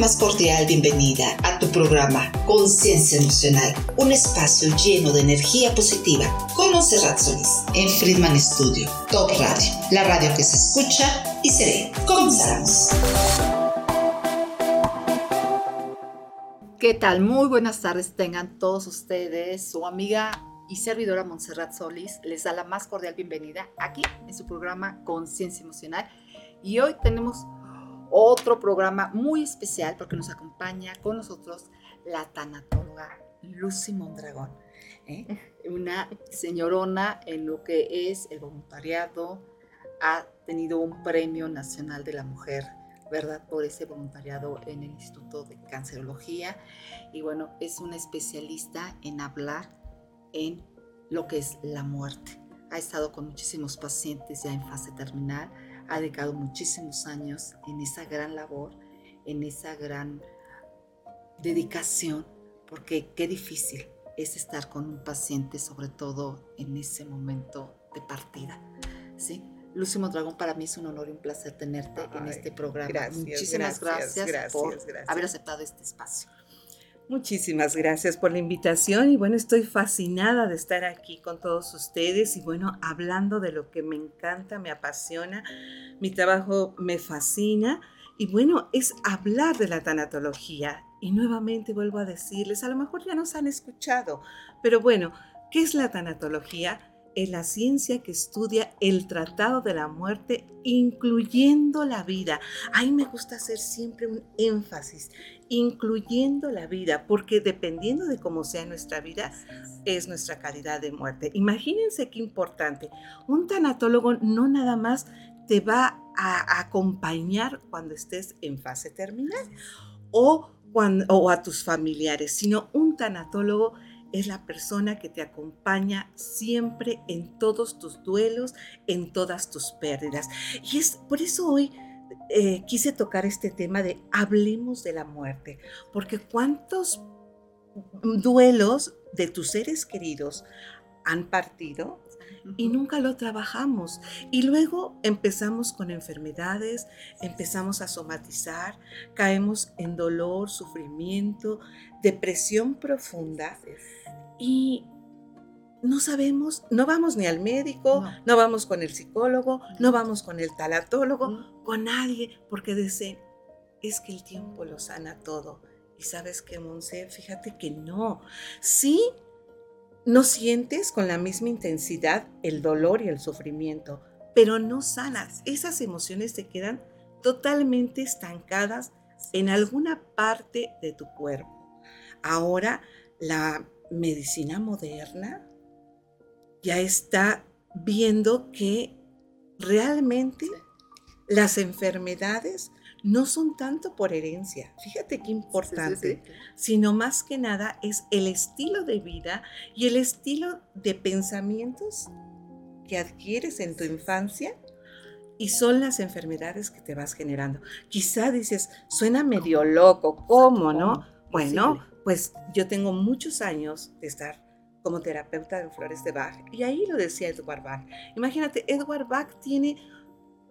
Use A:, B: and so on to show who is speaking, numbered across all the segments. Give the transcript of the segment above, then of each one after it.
A: más cordial bienvenida a tu programa Conciencia Emocional, un espacio lleno de energía positiva con Monserrat Solís en Friedman Studio, Top Radio, la radio que se escucha y se ve. Comenzamos.
B: ¿Qué tal? Muy buenas tardes tengan todos ustedes. Su amiga y servidora Montserrat Solís les da la más cordial bienvenida aquí en su programa Conciencia Emocional. Y hoy tenemos otro programa muy especial porque nos acompaña con nosotros la tanatóloga Lucy Mondragón, ¿eh? una señorona en lo que es el voluntariado, ha tenido un premio nacional de la mujer, ¿verdad? Por ese voluntariado en el Instituto de Cancerología y bueno, es una especialista en hablar en lo que es la muerte. Ha estado con muchísimos pacientes ya en fase terminal, ha dedicado muchísimos años en esa gran labor, en esa gran dedicación, porque qué difícil es estar con un paciente, sobre todo en ese momento de partida. ¿sí? Lucy Mondragón, para mí es un honor y un placer tenerte en este programa. Muchísimas gracias, por haber aceptado este espacio.
C: Muchísimas gracias por la invitación y bueno, estoy fascinada de estar aquí con todos ustedes y bueno, hablando de lo que me encanta, me apasiona, mi trabajo me fascina y bueno, es hablar de la tanatología. Y nuevamente vuelvo a decirles, a lo mejor ya nos han escuchado, pero bueno, ¿qué es la tanatología? Es la ciencia que estudia el tratado de la muerte, incluyendo la vida. Ahí me gusta hacer siempre un énfasis, incluyendo la vida, porque dependiendo de cómo sea nuestra vida, es nuestra calidad de muerte. Imagínense qué importante. Un tanatólogo no nada más te va a acompañar cuando estés en fase terminal o, o a tus familiares, sino un tanatólogo es la persona que te acompaña siempre en todos tus duelos, en todas tus pérdidas. Y es por eso hoy eh, quise tocar este tema de hablemos de la muerte, porque cuántos duelos de tus seres queridos han partido y nunca lo trabajamos. Y luego empezamos con enfermedades, empezamos a somatizar, caemos en dolor, sufrimiento, depresión profunda y no sabemos, no vamos ni al médico, no, vamos con el psicólogo, no vamos con el talatólogo, con nadie, porque dicen, es que el tiempo lo sana todo. Y sabes que, Monse, fíjate que no. Sí, no sientes con la misma intensidad el dolor y el sufrimiento, pero no sanas. Esas emociones te quedan totalmente estancadas en alguna parte de tu cuerpo. Ahora, la medicina moderna ya está viendo que realmente las enfermedades no son tanto por herencia, fíjate qué importante, sino más que nada es el estilo de vida y el estilo de pensamientos que adquieres en tu infancia y son las enfermedades que te vas generando. Quizá dices, suena medio loco, ¿cómo no? Bueno, pues yo tengo muchos años de estar como terapeuta de flores de Bach y ahí lo decía Edward Bach. Imagínate, Edward Bach tiene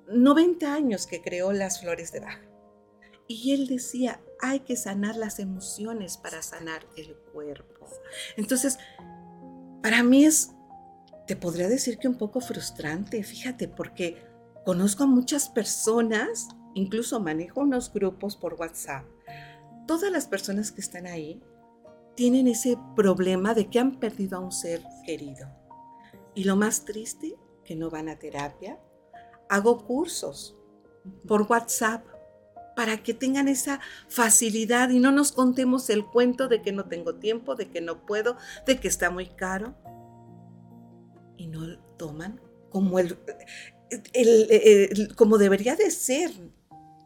C: 90 años que creó las flores de Bach. Y él decía, hay que sanar las emociones para sanar el cuerpo. Entonces, para mí es, te podría decir que un poco frustrante, fíjate, porque conozco a muchas personas, incluso manejo unos grupos por WhatsApp. Todas las personas que están ahí tienen ese problema de que han perdido a un ser querido. Y lo más triste, que no van a terapia, hago cursos por WhatsApp para que tengan esa facilidad y no nos contemos el cuento de que no tengo tiempo, de que no puedo, de que está muy caro. Y no toman como, el, como debería de ser.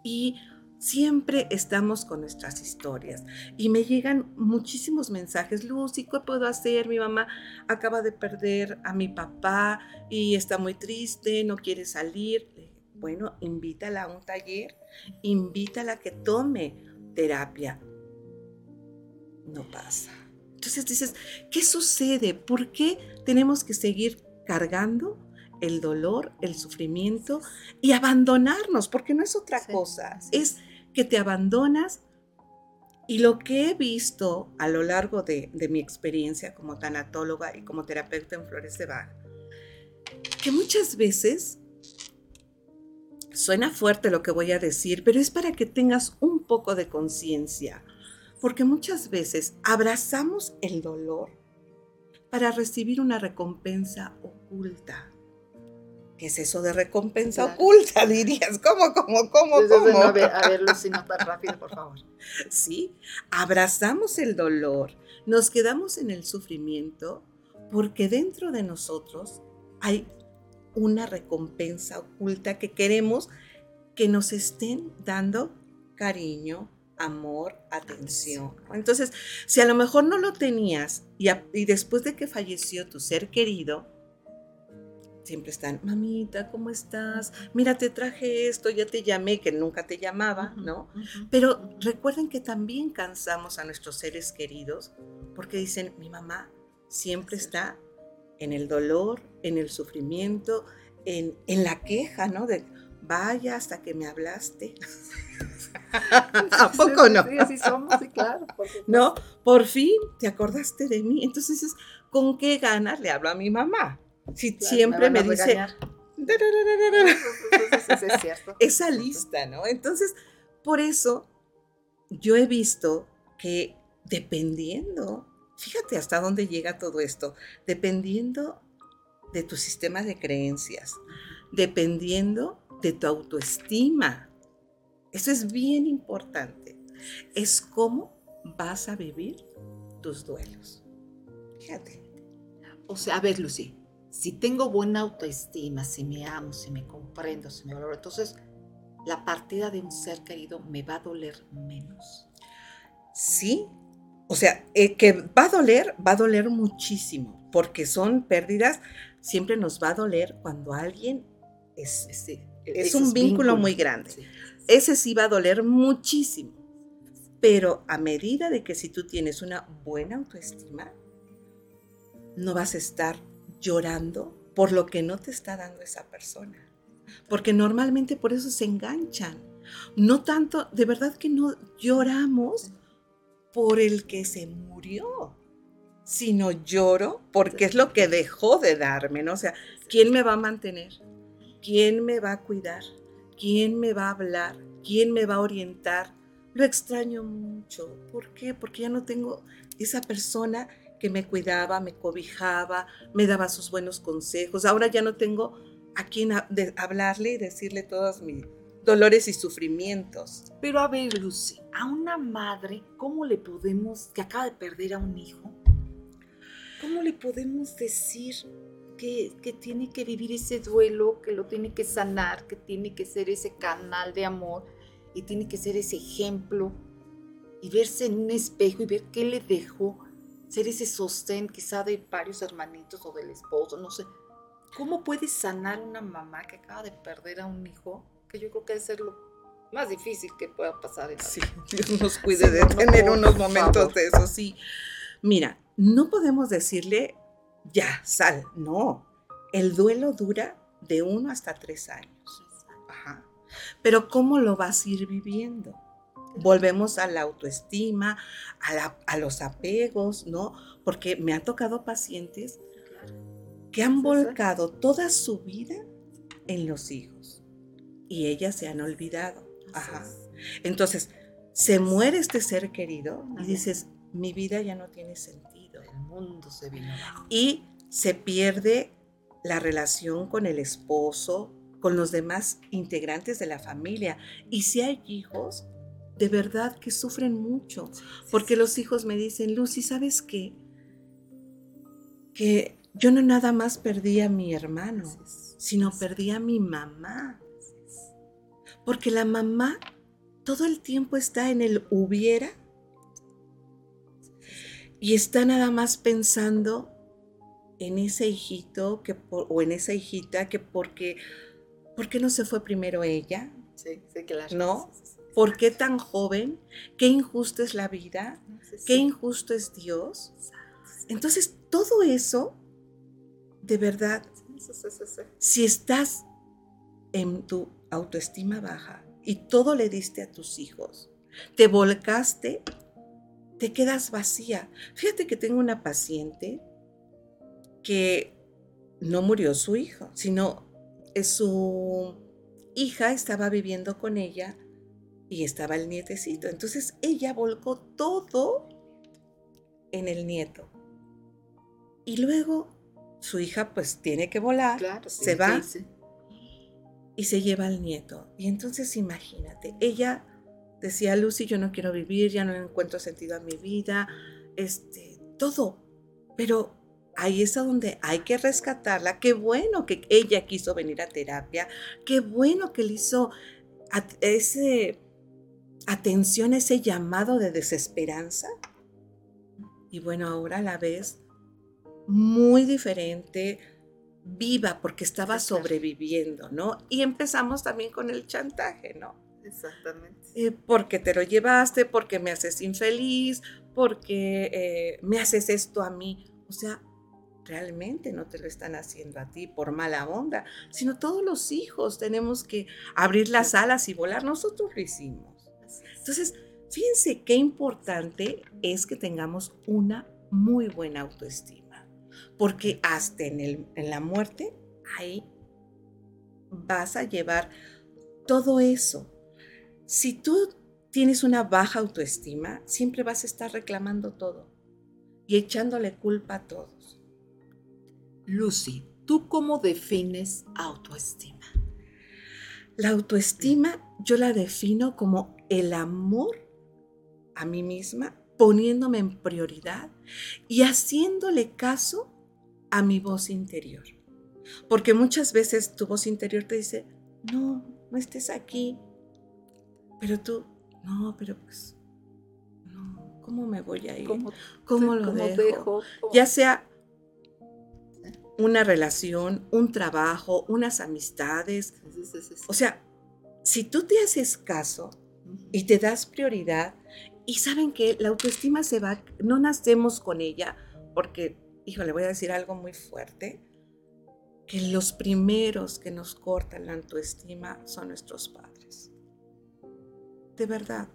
C: Y siempre estamos con nuestras historias y me llegan muchísimos mensajes. Lucy, ¿qué puedo hacer? Mi mamá acaba de perder a mi papá y está muy triste, no quiere salir. Bueno, invítala a un taller, invítala a que tome terapia. No pasa. Entonces dices, ¿qué sucede? ¿Por qué tenemos que seguir cargando el dolor, el sufrimiento y abandonarnos? Porque no es otra cosa, es que te abandonas Y lo que he visto a lo largo de, mi experiencia como tanatóloga y como terapeuta en flores de Bach, que muchas veces suena fuerte lo que voy a decir, pero es para que tengas un poco de conciencia, porque muchas veces abrazamos el dolor para recibir una recompensa oculta. ¿Qué es eso de recompensa
B: Claro.
C: oculta? Dirías, ¿cómo, cómo, cómo,
B: Entonces,
C: cómo?
B: a ver, a ver, Lucy, no tan rápido, por favor.
C: ¿sí? Abrazamos el dolor, nos quedamos en el sufrimiento porque dentro de nosotros hay una recompensa oculta que queremos que nos estén dando cariño, amor, atención. Entonces, si a lo mejor no lo tenías y, a- y después de que falleció tu ser querido, siempre están, mamita, ¿cómo estás? Mira, te traje esto, ya te llamé, que nunca te llamaba, ¿no? Pero recuerden que también cansamos a nuestros seres queridos porque dicen, mi mamá siempre
B: Sí.
C: está en el dolor, en el sufrimiento, en, en la queja, ¿no? De, vaya hasta que me hablaste. ¿A poco no?
B: Sí, así somos, sí, claro. por.
C: ¿No? Por fin te acordaste de mí. Entonces ¿con qué ganas le hablo a mi mamá? Si
B: Claro,
C: siempre me, dice... esa lista, ¿no? Entonces, por eso yo he visto que dependiendo, fíjate hasta dónde llega todo esto, dependiendo de tu sistema de creencias, dependiendo de tu autoestima. Eso es bien importante. Es cómo vas a vivir tus duelos. Fíjate.
B: O sea, a ver, Lucy, si tengo buena autoestima, si me amo, si me comprendo, si me valoro, entonces la partida de un ser querido me va a doler menos.
C: Sí, o sea, eh, que va a doler, va a doler muchísimo, porque son pérdidas, siempre nos va a doler cuando alguien es,
B: Sí,
C: es un vínculo muy grande.
B: Sí.
C: Ese sí va a doler muchísimo, pero a medida de que si tú tienes una buena autoestima, no vas a estar llorando por lo que no te está dando esa persona, porque normalmente por eso se enganchan. No tanto, de verdad que no lloramos por el que se murió, sino lloro porque es lo que dejó de darme, ¿no? O sea, ¿quién me va a mantener? ¿Quién me va a cuidar? ¿Quién me va a hablar? ¿Quién me va a orientar? Lo extraño mucho. ¿Por qué? Porque ya no tengo esa persona que me cuidaba, me cobijaba, me daba sus buenos consejos. Ahora ya no tengo a quien hablarle y decirle todos mis dolores y sufrimientos.
B: Pero a ver, Lucy, a una madre, ¿cómo le podemos, que acaba de perder a un hijo, cómo le podemos decir que, que tiene que vivir ese duelo, que lo tiene que sanar, que tiene que ser ese canal de amor y tiene que ser ese ejemplo y verse en un espejo y ver qué le dejó, ser ese sostén quizá de varios hermanitos o del esposo, no sé. ¿Cómo puede sanar una mamá que acaba de perder a un hijo? Que yo creo que debe ser lo más difícil que pueda pasar en la
C: Sí. Dios nos cuide
B: Sí,
C: de
B: no,
C: tener unos momentos
B: favor.
C: de eso, sí. Mira, no podemos decirle, ya, sal, no. El duelo dura de uno hasta tres años. Ajá. Pero ¿cómo lo vas a ir viviendo? Volvemos a la autoestima, a, la- a los apegos, ¿no? Porque me han tocado pacientes que han volcado toda su vida en los hijos y ellas se han olvidado. Ajá. Entonces, se muere este ser querido y dices, mi vida ya no tiene sentido.
B: El mundo se vino.
C: Y se pierde la relación con el esposo, con los demás integrantes de la familia. Y si hay hijos, de verdad que sufren mucho, porque los hijos me dicen, Lucy, ¿sabes qué? Que yo no nada más perdí a mi hermano, sino perdí a mi mamá. Porque la mamá todo el tiempo está en el hubiera y está nada más pensando en ese hijito que por- o en esa hijita que porque ¿por qué no se fue primero ella?
B: Sí, sí, claro.
C: ¿No?
B: Sí.
C: ¿Por qué tan joven? ¿Qué injusta es la vida? ¿Qué injusto es Dios? Entonces, todo eso, de verdad, si estás en tu autoestima baja y todo le diste a tus hijos, te volcaste te quedas vacía. Fíjate que tengo una paciente que no murió su hijo, sino su hija estaba viviendo con ella y estaba el nietecito. Entonces ella volcó todo en el nieto. Y luego su hija pues tiene que volar, se va y se lleva al nieto. Y entonces imagínate, ella decía, Lucy, yo no quiero vivir, ya no encuentro sentido a mi vida, este, todo. Pero ahí es donde hay que rescatarla. Qué bueno que ella quiso venir a terapia, qué bueno que le hizo ese atención, ese llamado de desesperanza. Y bueno, ahora la ves muy diferente, viva, porque estaba sobreviviendo, ¿no? Y empezamos también con el chantaje, ¿no?
B: Exactamente.
C: Eh, porque te lo llevaste, porque me haces infeliz, porque eh, me haces esto a mí. O sea, realmente no te lo están haciendo a ti por mala onda, sino todos los hijos tenemos que abrir las alas y volar. Nosotros lo hicimos. Entonces, fíjense qué importante es que tengamos una muy buena autoestima, porque hasta en, el, en la muerte, ahí vas a llevar todo eso. Si tú tienes una baja autoestima, siempre vas a estar reclamando todo y echándole culpa a todos.
B: Lucy, ¿tú cómo defines autoestima?
C: La autoestima yo la defino como el amor a mí misma, poniéndome en prioridad y haciéndole caso a mi voz interior. Porque muchas veces tu voz interior te dice, no, no estés aquí. Pero tú, no, pero pues, no, ¿cómo me voy a ir? ¿Cómo, lo dejo? Ya sea una relación, un trabajo, unas amistades. O sea, si tú te haces caso y te das prioridad, y saben que la autoestima se va, no nacemos con ella, porque, hijo, le voy a decir algo muy fuerte, que los primeros que nos cortan la autoestima son nuestros padres. De verdad.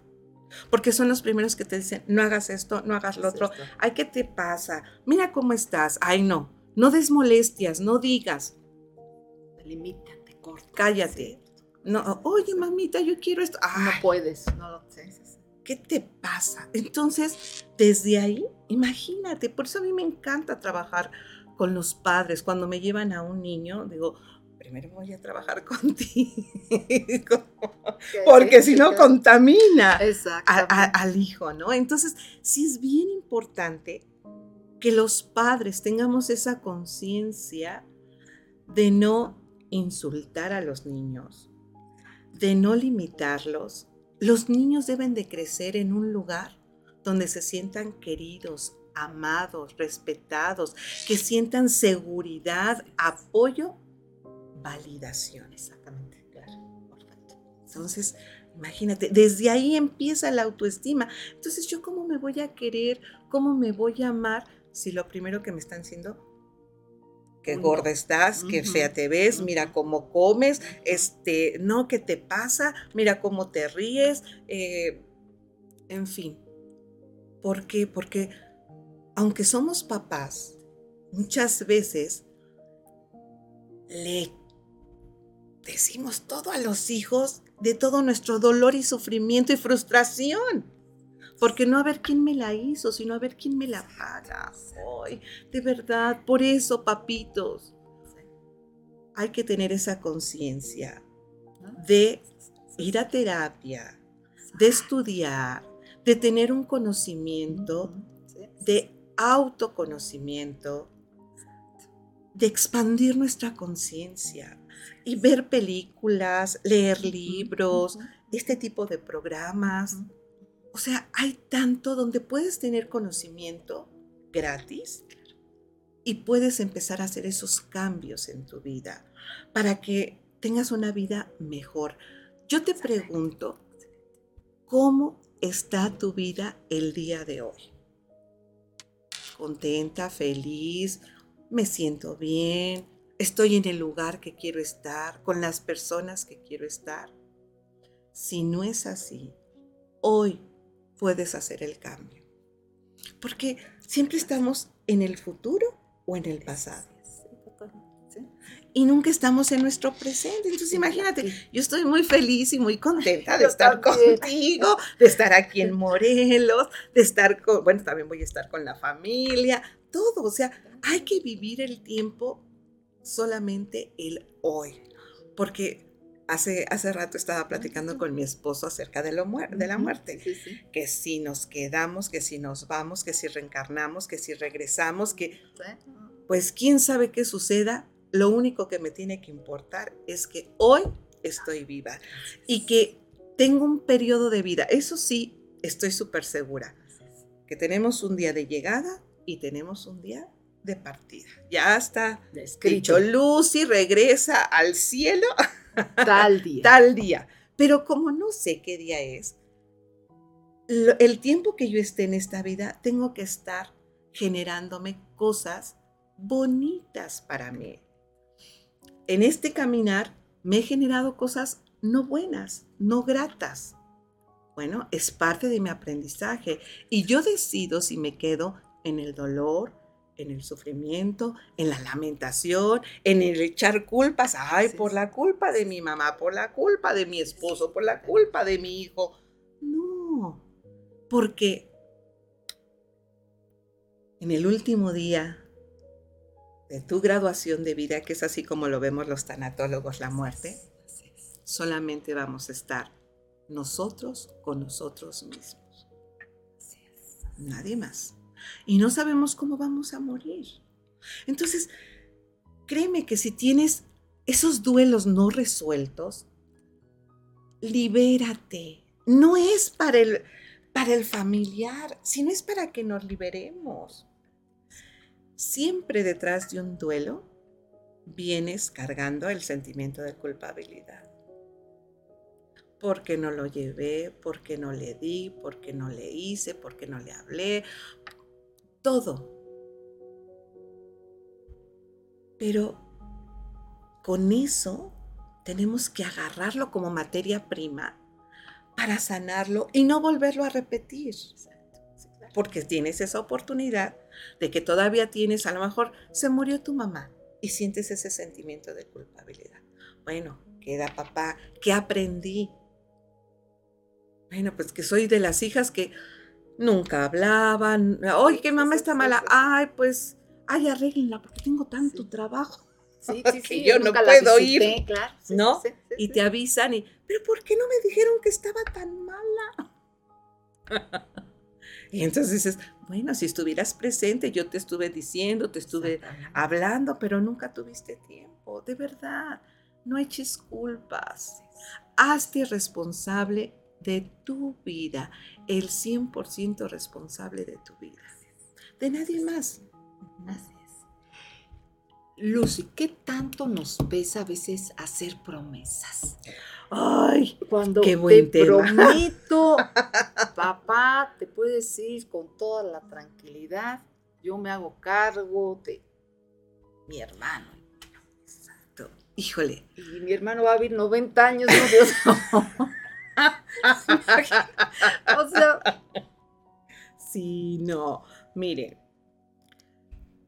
C: Porque son los primeros que te dicen, no hagas esto, no hagas lo otro. Ay, ¿qué te pasa? Mira cómo estás. Ay, no. No des molestias, no digas.
B: Te limitan, te cortan.
C: Cállate. No, oye, mamita, yo quiero esto.
B: no puedes, no lo sé.
C: ¿Qué te pasa? Entonces, desde ahí, imagínate, por eso a mí me encanta trabajar con los padres. Cuando me llevan a un niño, digo, primero voy a trabajar contigo, porque si no contamina al hijo, ¿no? Entonces, sí es bien importante que los padres tengamos esa conciencia de no insultar a los niños, de no limitarlos. Los niños deben de crecer en un lugar donde se sientan queridos, amados, respetados, que sientan seguridad, apoyo, validación.
B: Exactamente, claro,
C: Entonces, imagínate, desde ahí empieza la autoestima. Entonces, ¿yo cómo me voy a querer? ¿Cómo me voy a amar? si lo primero que me están diciendo qué gorda estás, qué fea te ves, mira cómo comes, este, no, ¿qué te pasa? Mira cómo te ríes, eh, en fin. ¿Por qué? Porque aunque somos papás, muchas veces le decimos todo a los hijos de todo nuestro dolor y sufrimiento y frustración porque no a ver quién me la hizo, sino a ver quién me la paga. Hoy. De verdad, por eso, papitos, hay que tener esa conciencia de ir a terapia, de estudiar, de tener un conocimiento, de autoconocimiento, de expandir nuestra conciencia y ver películas, leer libros, este tipo de programas o sea, hay tanto donde puedes tener conocimiento gratis y puedes empezar a hacer esos cambios en tu vida para que tengas una vida mejor. Yo te pregunto, ¿cómo está tu vida el día de hoy? ¿Contenta, feliz? ¿Me siento bien? ¿Estoy en el lugar que quiero estar? ¿Con las personas que quiero estar? Si no es así, hoy puedes hacer el cambio. Porque siempre estamos en el futuro o en el pasado. Y nunca estamos en nuestro presente. Entonces, imagínate, yo estoy muy feliz y muy contenta de estar contigo, de estar aquí en Morelos, de estar con, bueno, también voy a estar con la familia, todo. O sea, hay que vivir el tiempo solamente el hoy. Porque Hace, hace, rato estaba platicando con mi esposo acerca de, lo de la muerte, que si nos quedamos, que si nos vamos, que si reencarnamos, que si regresamos, que pues quién sabe qué suceda, lo único que me tiene que importar es que hoy estoy viva y que tengo un periodo de vida. Eso sí, estoy súper segura, que tenemos un día de llegada y tenemos un día de partida. Ya está escrito, Lucy regresa al cielo
B: Tal día.
C: Tal día. Pero como no sé qué día es, el tiempo que yo esté en esta vida, tengo que estar generándome cosas bonitas para mí. En este caminar me he generado cosas no buenas, no gratas. Bueno, es parte de mi aprendizaje y yo decido si me quedo en el dolor, en el sufrimiento, en la lamentación, en el echar culpas, ay, por la culpa de mi mamá, por la culpa de mi esposo, por la culpa de mi hijo. No, porque en el último día de tu graduación de vida, que es así como lo vemos los tanatólogos, la muerte, solamente vamos a estar nosotros con nosotros mismos. Nadie más y no sabemos cómo vamos a morir. Entonces, créeme que si tienes esos duelos no resueltos, libérate. No es para el, para el familiar, sino es para que nos liberemos. Siempre detrás de un duelo vienes cargando el sentimiento de culpabilidad porque no lo llevé, porque no le di, porque no le hice, porque no le hablé, todo. Pero con eso tenemos que agarrarlo como materia prima para sanarlo y no volverlo a repetir. Porque tienes esa oportunidad de que todavía tienes, a lo mejor se murió tu mamá y sientes ese sentimiento de culpabilidad. Bueno, queda papá, ¿qué aprendí? Bueno, pues que soy de las hijas que nunca hablaban. Oye, que mamá está mala. Ay, pues, ay, arréglenla porque tengo tanto trabajo.
B: Sí, sí, sí. yo no puedo ir. Claro,
C: ¿No? y te avisan y, pero ¿por qué no me dijeron que estaba tan mala? y entonces dices, bueno, si estuvieras presente, yo te estuve diciendo, te estuve hablando, pero nunca tuviste tiempo. De verdad, no eches culpas. Hazte responsable de tu vida, el 100% responsable de tu vida, de nadie más.
B: Así es. Lucy, ¿qué tanto nos pesa a veces hacer promesas?
C: Ay,
B: cuando
C: qué buen
B: te prometo, papá, te puedes ir con toda la tranquilidad, yo me hago cargo de mi hermano.
C: Exacto. Híjole.
B: Y mi hermano va a vivir 90 años, no Dios.
C: o sea. Sí, no. Miren,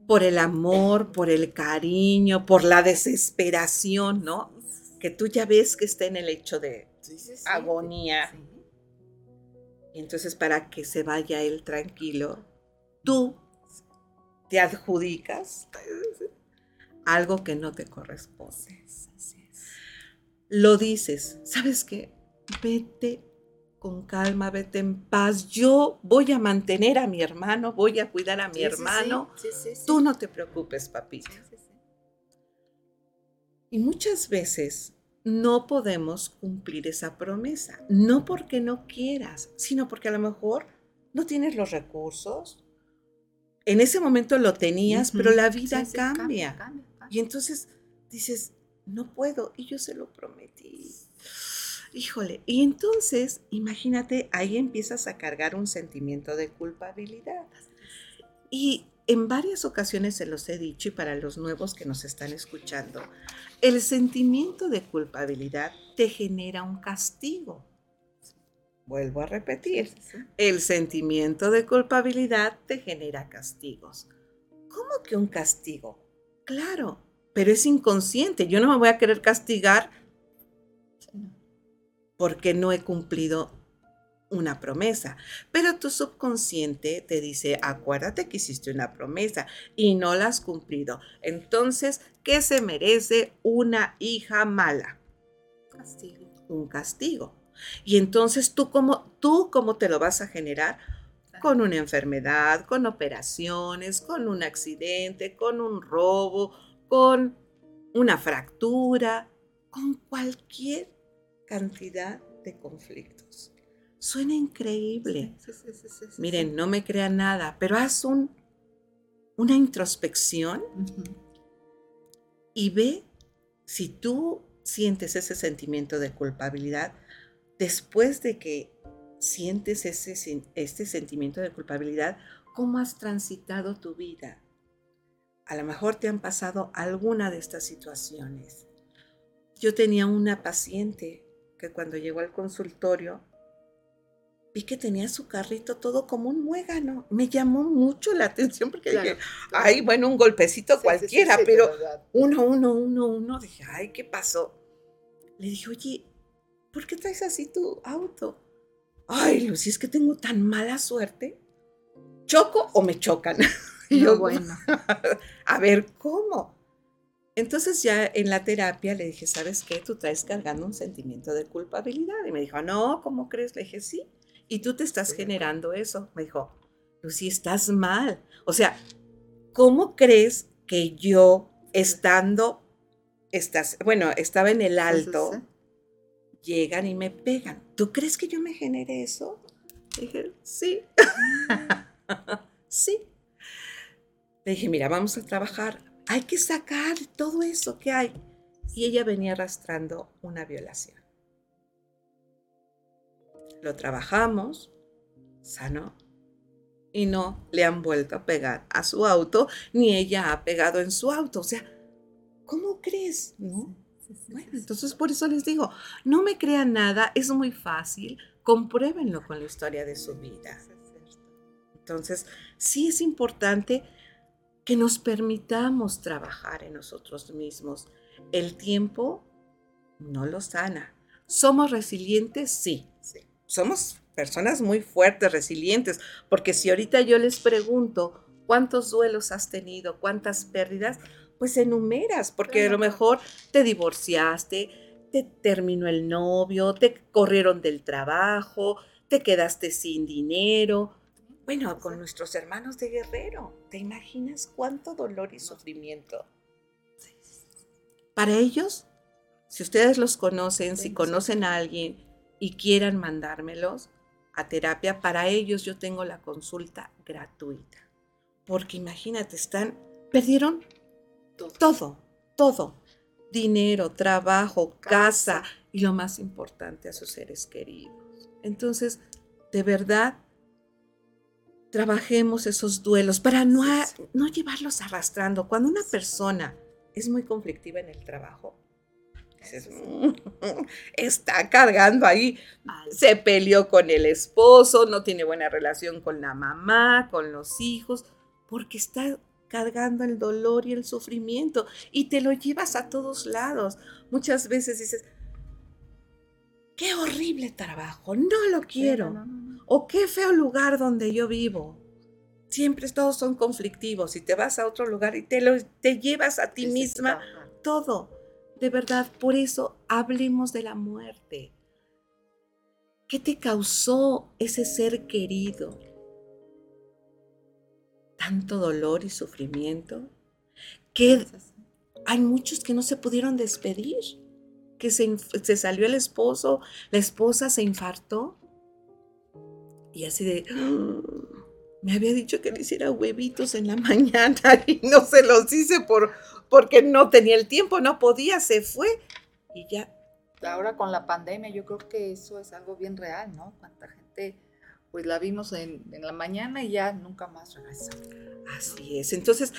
C: por el amor, por el cariño, por la desesperación, ¿no? Que tú ya ves que está en el hecho de agonía. Y entonces para que se vaya él tranquilo, tú te adjudicas algo que no te corresponde. Lo dices, ¿sabes qué? Vete con calma, vete en paz. Yo voy a mantener a mi hermano, voy a cuidar a mi hermano. Tú no te preocupes, papito. Y muchas veces no podemos cumplir esa promesa, no porque no quieras, sino porque a lo mejor no tienes los recursos. En ese momento lo tenías, pero la vida cambia. Y entonces dices, no puedo, y yo se lo prometí. Híjole, y entonces, imagínate, ahí empiezas a cargar un sentimiento de culpabilidad. Y en varias ocasiones se los he dicho y para los nuevos que nos están escuchando, el sentimiento de culpabilidad te genera un castigo. Vuelvo a repetir, el sentimiento de culpabilidad te genera castigos. ¿Cómo que un castigo? Claro, pero es inconsciente. Yo no me voy a querer castigar porque no he cumplido una promesa. Pero tu subconsciente te dice, acuérdate que hiciste una promesa y no la has cumplido. Entonces, ¿qué se merece una hija mala?
B: Castigo.
C: Un castigo. Y entonces tú cómo, tú cómo te lo vas a generar con una enfermedad, con operaciones, con un accidente, con un robo, con una fractura, con cualquier cantidad de conflictos. Suena increíble. Miren, no me crean nada, pero haz un, una introspección y ve si tú sientes ese sentimiento de culpabilidad después de que sientes ese, este sentimiento de culpabilidad, ¿cómo has transitado tu vida? A lo mejor te han pasado alguna de estas situaciones. Yo tenía una paciente que cuando llegó al consultorio vi que tenía su carrito todo como un muégano. Me llamó mucho la atención porque dije, ay, bueno, un golpecito cualquiera, pero uno, uno, uno, uno, dije, ay, ¿qué pasó? Le dije, oye, ¿por qué traes así tu auto? Ay, Lucy, es que tengo tan mala suerte. ¿Choco o me chocan?
B: Y yo, bueno.
C: a ver, ¿cómo? Entonces ya en la terapia le dije, ¿sabes qué? Tú traes cargando un sentimiento de culpabilidad. Y me dijo, no, ¿cómo crees? Le dije, sí. Y tú te estás generando eso. Me dijo, Lucy, estás mal. O sea, ¿cómo crees que yo estando, estás, bueno, estaba en el alto, llegan y me pegan. ¿Tú crees que yo me genere eso? Dije, sí. sí. Le dije, mira, vamos a trabajar. Hay que sacar todo eso que hay. Y ella venía arrastrando una violación. Lo trabajamos, sanó, y no le han vuelto a pegar a su auto, ni ella ha pegado en su auto. O sea, ¿cómo crees? ¿No? Bueno, entonces por eso les digo, no me crean nada, es muy fácil, compruébenlo con la historia de su vida. Entonces, sí es importante que nos permitamos trabajar en nosotros mismos. El tiempo no lo sana. ¿Somos resilientes? Sí. sí. Somos personas muy fuertes, resilientes, porque si ahorita yo les pregunto cuántos duelos has tenido, cuántas pérdidas, pues enumeras, porque a lo mejor te divorciaste, te terminó el novio, te corrieron del trabajo, te quedaste sin dinero. Bueno, con nuestros hermanos de guerrero, ¿te imaginas cuánto dolor y sufrimiento? Para ellos, si ustedes los conocen, si conocen a alguien y quieran mandármelos a terapia, para ellos yo tengo la consulta gratuita. Porque imagínate, están, perdieron todo, todo. Dinero, trabajo, casa y lo más importante a sus seres queridos. Entonces, de verdad, trabajemos esos duelos para no, no llevarlos arrastrando. Cuando una persona es muy conflictiva en el trabajo, mm, está cargando ahí, se peleó con el esposo, no tiene buena relación con la mamá, con los hijos, porque está cargando el dolor y el sufrimiento y te lo llevas a todos lados. Muchas veces dices, qué horrible trabajo, no lo quiero. O qué feo lugar donde yo vivo. Siempre todos son conflictivos y te vas a otro lugar y te, lo, te llevas a ti misma todo. De verdad, por eso hablemos de la muerte. ¿Qué te causó ese ser querido? tanto dolor y sufrimiento, que hay muchos que no se pudieron despedir, que se, salió el esposo, la esposa se infartó y así de, ah, me había dicho que le hiciera huevitos en la mañana y no se los hice por, porque no tenía el tiempo, no podía, se fue y ya.
B: Ahora con la pandemia yo creo que eso es algo bien real, ¿no? Cuánta gente pues la vimos en, la mañana y ya nunca más regresó.
C: Así es. Entonces,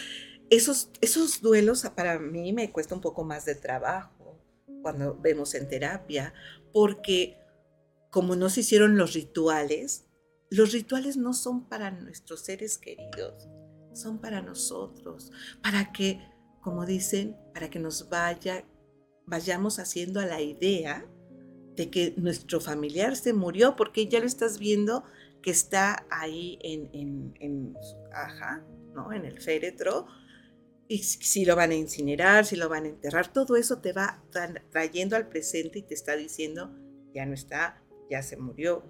C: esos, esos duelos para mí me cuesta un poco más de trabajo cuando vemos en terapia, porque como no se hicieron los rituales, los rituales no son para nuestros seres queridos, son para nosotros, para que, como dicen, para que nos vaya, vayamos haciendo a la idea de que nuestro familiar se murió, porque ya lo estás viendo que está ahí en, en, su caja, ¿no? En el féretro, y si lo van a incinerar, si lo van a enterrar, todo eso te va trayendo al presente y te está diciendo, ya no está, ya se murió.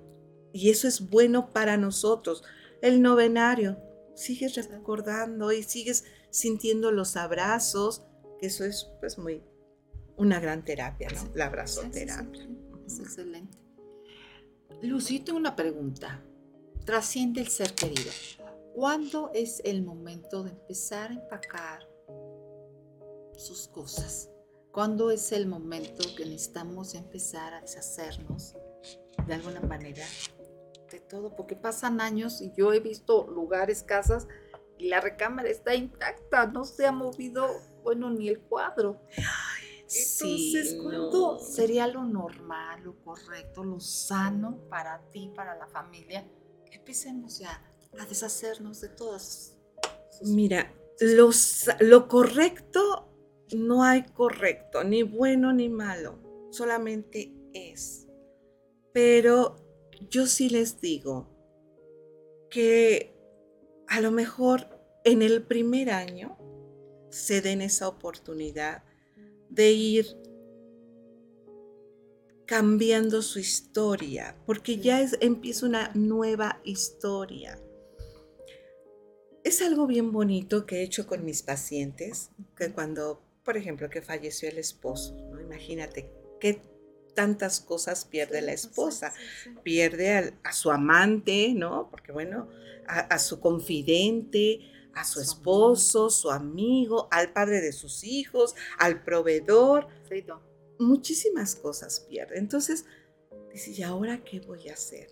C: Y eso es bueno para nosotros. El novenario, sigues recordando y sigues sintiendo los abrazos, que eso es pues muy una gran terapia, ¿no? La abrazoterapia.
B: Es excelente. Lucy, tengo una pregunta. Trasciende el ser querido. ¿Cuándo es el momento de empezar a empacar sus cosas. ¿Cuándo es el momento que necesitamos empezar a deshacernos de alguna manera de todo? Porque pasan años y yo he visto lugares, casas, y la recámara está intacta, no se ha movido, bueno, ni el cuadro. Entonces, ¿cuándo sería lo normal, lo correcto, lo sano para ti, para la familia? Que empecemos ya a deshacernos de todas.
C: Mira, lo correcto no hay correcto, ni bueno ni malo, solamente es. Pero yo sí les digo que a lo mejor en el primer año se den esa oportunidad de ir cambiando su historia, porque ya es, empieza una nueva historia. Es algo bien bonito que he hecho con mis pacientes, que cuando por ejemplo, que falleció el esposo, ¿no? Imagínate qué tantas cosas pierde la esposa. Pierde a, su amante, ¿no? Porque bueno, a, su confidente, a su esposo, su amigo, al padre de sus hijos, al proveedor. Muchísimas cosas pierde. Entonces, dice, ¿y ahora qué voy a hacer?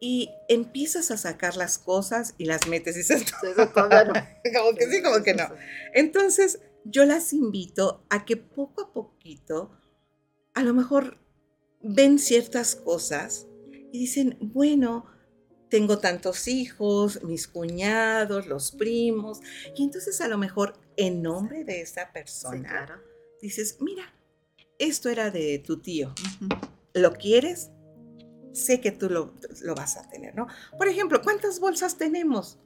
C: Y empiezas a sacar las cosas y las metes y dices, como que sí, como que no. Entonces, yo las invito a que poco a poquito, a lo mejor ven ciertas cosas y dicen, bueno, tengo tantos hijos, mis cuñados, los primos, y entonces a lo mejor en nombre de esa persona dices, mira, esto era de tu tío, ¿lo quieres? Sé que tú lo, lo vas a tener, ¿no? Por ejemplo, ¿cuántas bolsas tenemos?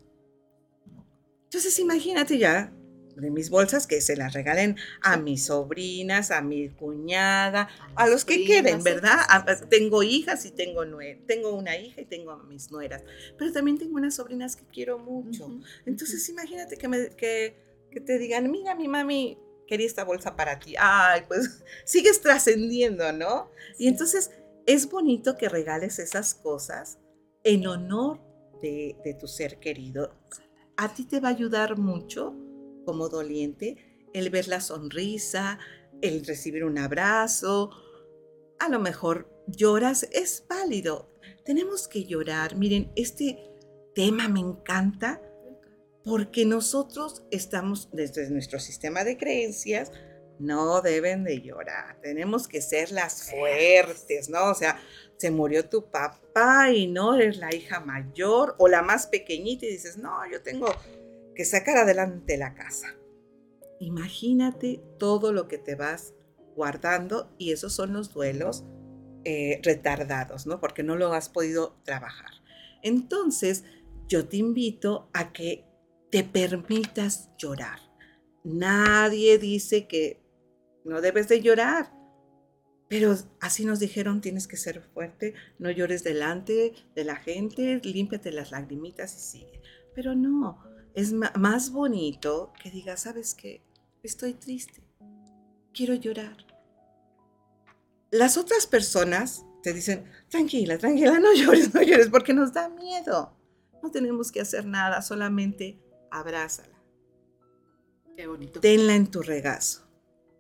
C: Entonces imagínate ya, de mis bolsas que se las regalen a mis sobrinas, a mi cuñada, a, los que queden, ¿verdad? tengo hijas y tengo tengo una hija y tengo a mis nueras, pero también tengo unas sobrinas que quiero mucho. Entonces imagínate que, me, que, que te digan, mira, mi mami quería esta bolsa para ti. Ay, pues sigues trascendiendo, ¿no? Y entonces es bonito que regales esas cosas en honor de, de tu ser querido. A ti te va a ayudar mucho como doliente, el ver la sonrisa, el recibir un abrazo. A lo mejor lloras, es válido. Tenemos que llorar. Miren, este tema me encanta porque nosotros estamos desde nuestro sistema de creencias, no deben de llorar. Tenemos que ser las fuertes, ¿no? O sea, se murió tu papá y no eres la hija mayor o la más pequeñita y dices, no, yo tengo que sacar adelante la casa. Imagínate todo lo que te vas guardando y esos son los duelos eh, retardados, ¿no? Porque no lo has podido trabajar. Entonces, yo te invito a que te permitas llorar. Nadie dice que no debes de llorar, pero así nos dijeron, tienes que ser fuerte, no llores delante de la gente, límpiate las lagrimitas y sigue. Pero no, es más bonito que digas, ¿sabes qué? Estoy triste. Quiero llorar. Las otras personas te dicen, tranquila, tranquila, no llores, no llores, porque nos da miedo. No tenemos que hacer nada, solamente abrázala.
B: Qué bonito.
C: Tenla en tu regazo.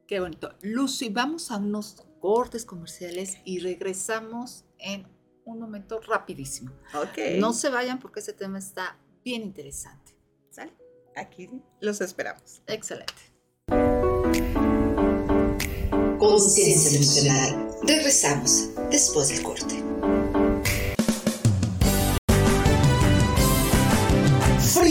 B: Qué bonito. Lucy, vamos a unos cortes comerciales y regresamos en un momento rapidísimo.
C: Ok.
B: No se vayan porque ese tema está bien interesante.
C: Aquí los esperamos.
B: Excelente.
A: Conciencia emocional. Regresamos después del corte.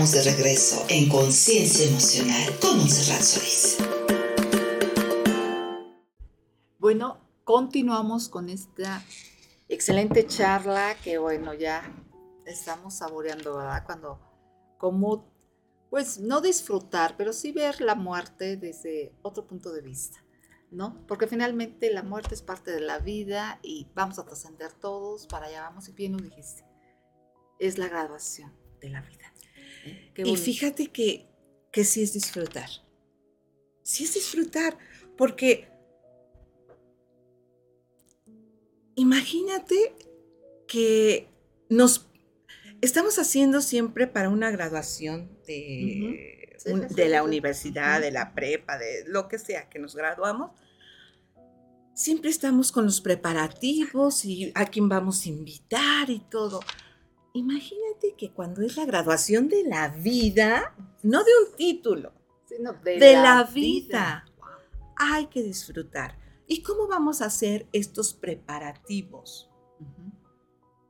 A: De regreso en Conciencia Emocional con Monserrat Solís.
B: Bueno, continuamos con esta excelente charla que bueno, ya estamos saboreando, ¿verdad? Cuando, como, pues no disfrutar, pero sí ver la muerte desde otro punto de vista, ¿no? Porque finalmente la muerte es parte de la vida y vamos a trascender todos, para allá vamos, y bien lo dijiste, es la graduación de la vida. Qué
C: Y fíjate que, que sí es disfrutar. Sí es disfrutar, porque imagínate que nos estamos haciendo siempre para una graduación de,
B: Sí,
C: un-
B: sí,
C: de
B: sí,
C: la
B: sí.
C: universidad, de la prepa, de lo que sea que nos graduamos. Siempre estamos con los preparativos y a quién vamos a invitar y todo. Imagínate que cuando es la graduación de la vida, no de un título,
B: Sí, no,
C: de, la, vida, hay que disfrutar. ¿Y cómo vamos a hacer estos preparativos?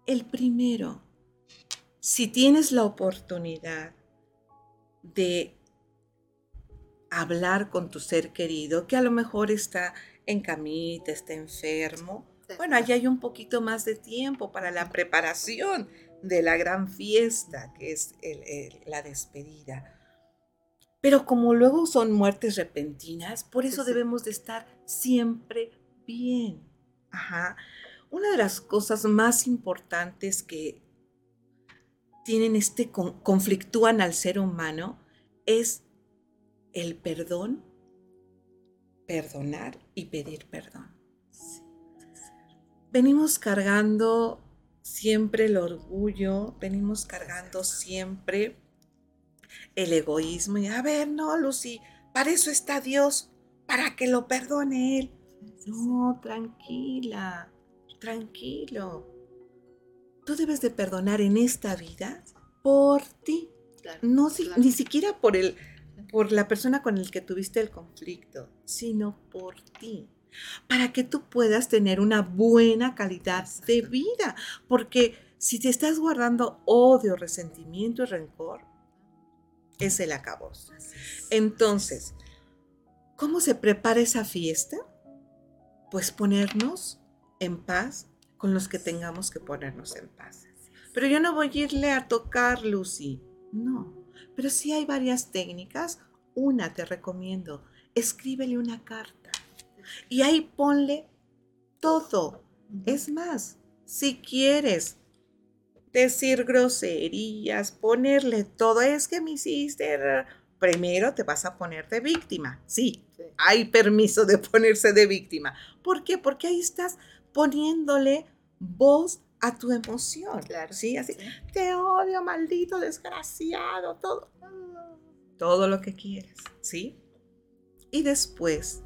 C: El primero, si tienes la oportunidad de hablar con tu ser querido, que a lo mejor está en camita, está enfermo, bueno, allí hay un poquito más de tiempo para la preparación de la gran fiesta, que es el- el- la despedida. Pero como luego son muertes repentinas, por eso
B: Sí, sí.
C: debemos de estar siempre bien. Ajá. Una de las cosas más importantes que tienen este con- conflictúan al ser humano es el perdón, perdonar y pedir perdón. Venimos cargando siempre el orgullo, venimos cargando siempre el egoísmo. Y a ver, no, Lucy, para eso está Dios, para que lo perdone Él. No, tranquila, tranquilo. Tú debes de perdonar en esta vida por ti,
B: Claro,
C: no
B: claro.
C: ni siquiera por el, por la persona con el que tuviste el conflicto, sino por ti, para que tú puedas tener una buena calidad de vida, porque si te estás guardando odio, resentimiento y rencor, es el
B: es.
C: Entonces, ¿cómo se prepara esa fiesta? Pues ponernos en paz con los que tengamos que ponernos en paz. Pero yo no voy a irle a tocar, Lucy. No. Pero sí hay varias técnicas. Una te recomiendo. Escríbele una carta. Y ahí ponle todo. Es más, si quieres, decir groserías, ponerle todo, es que me hiciste, primero te vas a poner de víctima. Sí, hay permiso de ponerse de víctima. ¿Por qué? Porque ahí estás poniéndole voz a tu emoción. Claro. Sí, así. Te odio, maldito, desgraciado, todo. Todo lo que quieres. ¿Sí? Y después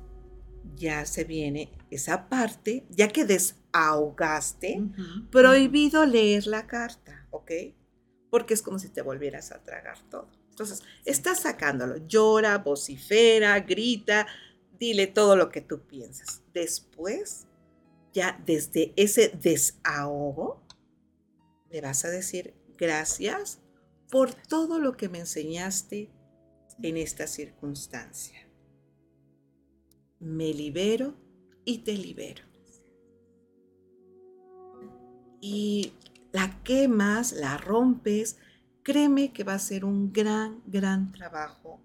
C: ya se viene esa parte, ya que desahogaste, prohibido leer la carta, ¿ok? Porque es como si te volvieras a tragar todo. Entonces, estás sacándolo, llora, vocifera, grita, dile todo lo que tú piensas. Después, ya desde ese desahogo, le vas a decir gracias por todo lo que me enseñaste en esta circunstancia me libero y te libero. Y la quemas, la rompes, créeme que va a ser un gran, gran trabajo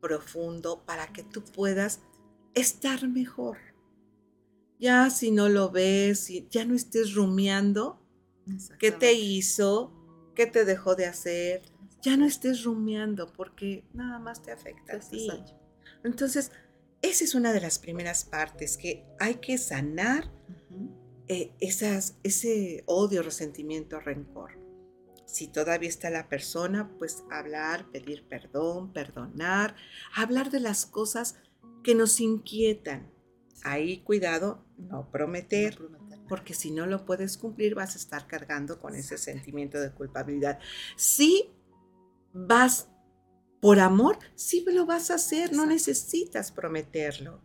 C: profundo para que tú puedas estar mejor. Ya si no lo ves, ya no estés rumiando qué te hizo, qué te dejó de hacer, ya no estés rumiando porque nada más te afecta a ti. Entonces, esa es una de las primeras partes, que hay que sanar eh, esas, ese odio, resentimiento, rencor. Si todavía está la persona, pues hablar, pedir perdón, perdonar, hablar de las cosas que nos inquietan. Ahí cuidado, no prometer, porque si no lo puedes cumplir vas a estar cargando con ese sentimiento de culpabilidad. Si vas por amor, sí lo vas a hacer, no necesitas prometerlo.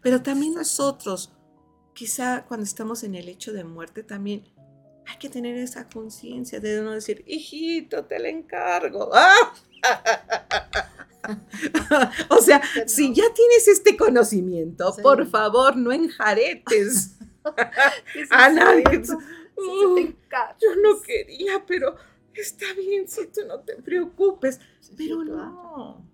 C: Pero también nosotros, quizá cuando estamos en el hecho de muerte, también hay que tener esa conciencia de no decir, hijito, te le encargo. o sea, si ya tienes este conocimiento, por favor, no enjaretes a nadie. yo no quería, pero está bien si tú no te preocupes, pero no.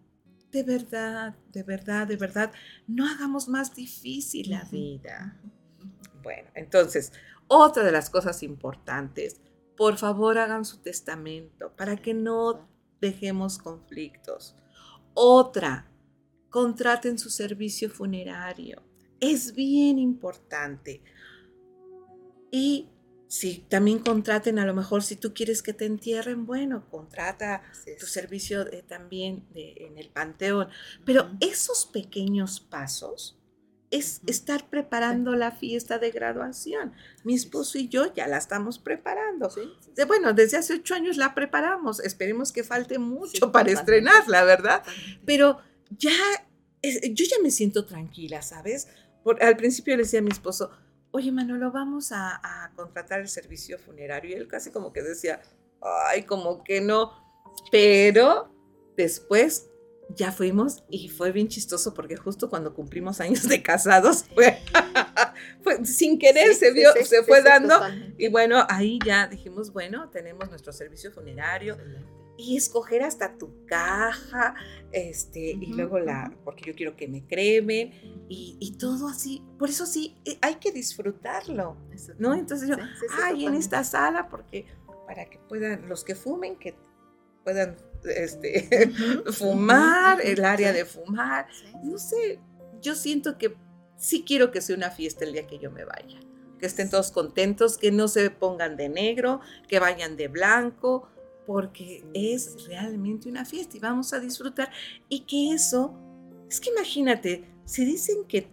C: De verdad, de verdad, de verdad, no hagamos más difícil la vida. Bueno, entonces, otra de las cosas importantes, por favor hagan su testamento para que no dejemos conflictos. Otra, contraten su servicio funerario. Es bien importante. Y si también contraten, a lo mejor si tú quieres que te entierren, bueno, contrata tu servicio también en el panteón. Pero esos pequeños pasos es estar preparando la fiesta de graduación. Mi esposo y yo ya la estamos preparando. bueno, desde hace ocho años la preparamos. Esperemos que falte mucho para estrenarla, ¿verdad? Pero ya, yo ya me siento tranquila, ¿sabes? al principio le decía a mi esposo, oye Manolo, vamos a, contratar el servicio funerario. Y él casi como que decía, ay, como que no. Pero después ya fuimos y fue bien chistoso porque justo cuando cumplimos años de casados fue, sin querer se vio, se fue dando y bueno, ahí ya dijimos, bueno, tenemos nuestro servicio funerario, y escoger hasta tu caja, este, y luego la, porque yo quiero que me cremen, y, todo así. Por eso sí, eh, hay que disfrutarlo, ¿no? Entonces yo, ay, en esta sala, porque para que puedan, los que fumen, que puedan este, fumar, el área de fumar. No sé, yo siento que sí quiero que sea una fiesta el día que yo me vaya. Que estén todos contentos, que no se pongan de negro, que vayan de blanco, porque es realmente una fiesta y vamos a disfrutar. Y que eso, es que imagínate, si dicen que